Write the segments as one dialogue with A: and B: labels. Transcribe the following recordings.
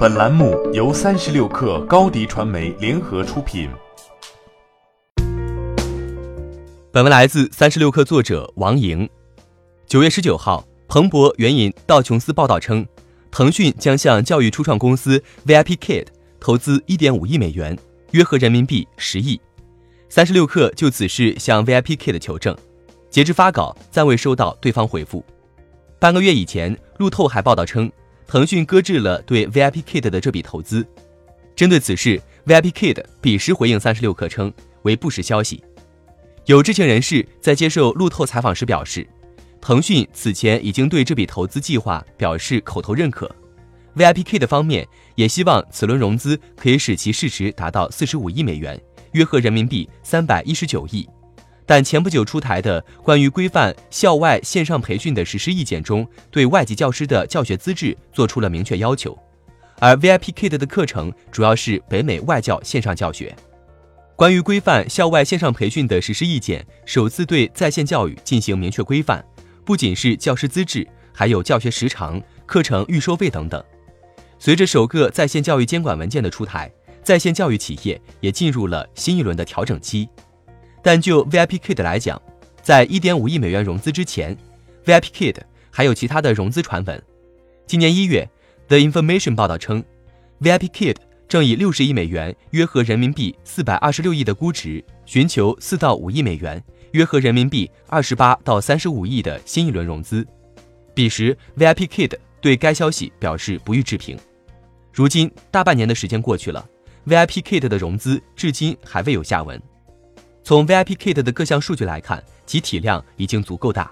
A: 本栏目由三十六氪高低传媒联合出品。
B: 本文来自三十六氪作者王莹。九月十九号，彭博援引道琼斯报道称，腾讯将向教育初创公司 VIPKid 投资一点五亿美元，约合人民币十亿。三十六氪就此事向 VIPKid 求证，截至发稿暂未收到对方回复。半个月以前，路透还报道称，腾讯搁置了对 VIPKid 的这笔投资。针对此事，VIPKid 彼时回应三十六氪称为不实消息。有知情人士在接受路透采访时表示，腾讯此前已经对这笔投资计划表示口头认可。VIPKid 方面也希望此轮融资可以使其市值达到四十五亿美元。约合人民币三百一十九亿，但前不久出台的关于规范校外线上培训的实施意见中，对外籍教师的教学资质做出了明确要求。而 VIPKid 的课程主要是北美外教线上教学。关于规范校外线上培训的实施意见首次对在线教育进行明确规范，不仅是教师资质，还有教学时长、课程预收费等等。随着首个在线教育监管文件的出台。在线教育企业也进入了新一轮的调整期，但就 VIPKid 来讲，在1.5亿美元融资之前，VIPKid 还有其他的融资传闻。今年一月，The Information 报道称，VIPKid 正以60亿美元（约合人民币426亿）的估值，寻求4到5亿美元（约合人民币28到35亿）的新一轮融资。彼时，VIPKid 对该消息表示不予置评。如今，大半年的时间过去了。VIPKid 的融资至今还未有下文。从 VIPKid 的各项数据来看，其体量已经足够大，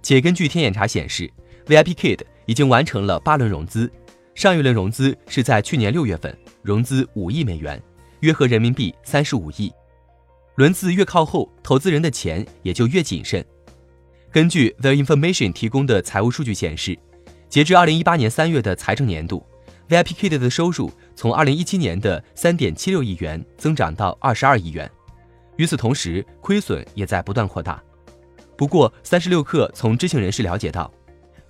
B: 且根据天眼查显示，VIPKid 已经完成了八轮融资，上一轮融资是在去年六月份，融资五亿美元，约合人民币三十五亿。轮次越靠后，投资人的钱也就越谨慎。根据 The Information 提供的财务数据显示，截至二零一八年三月的财政年度。VIPKid 的收入从2017年的3.76亿元增长到22亿元，与此同时，亏损也在不断扩大。不过，三十六氪从知情人士了解到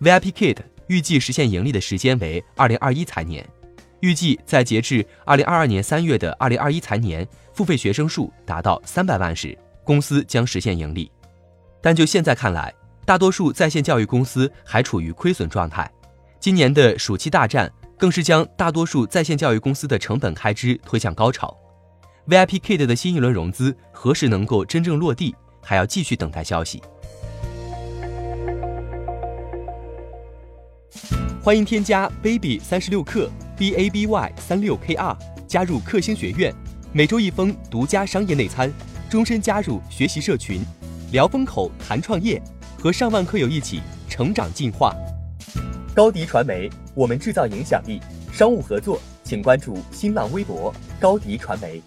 B: ，VIPKid 预计实现盈利的时间为2021财年，预计在截至2022年3月的2021财年，付费学生数达到300万时，公司将实现盈利。但就现在看来，大多数在线教育公司还处于亏损状态。今年的暑期大战。更是将大多数在线教育公司的成本开支推向高潮。VIPKid 的新一轮融资何时能够真正落地，还要继续等待消息。欢迎添加 baby 三十六克 b a b y 三六 k r 加入克星学院，每周一封独家商业内参，终身加入学习社群，聊风口谈创业，和上万课友一起成长进化。高迪传媒。我们制造影响力，商务合作请关注新浪微博高迪传媒。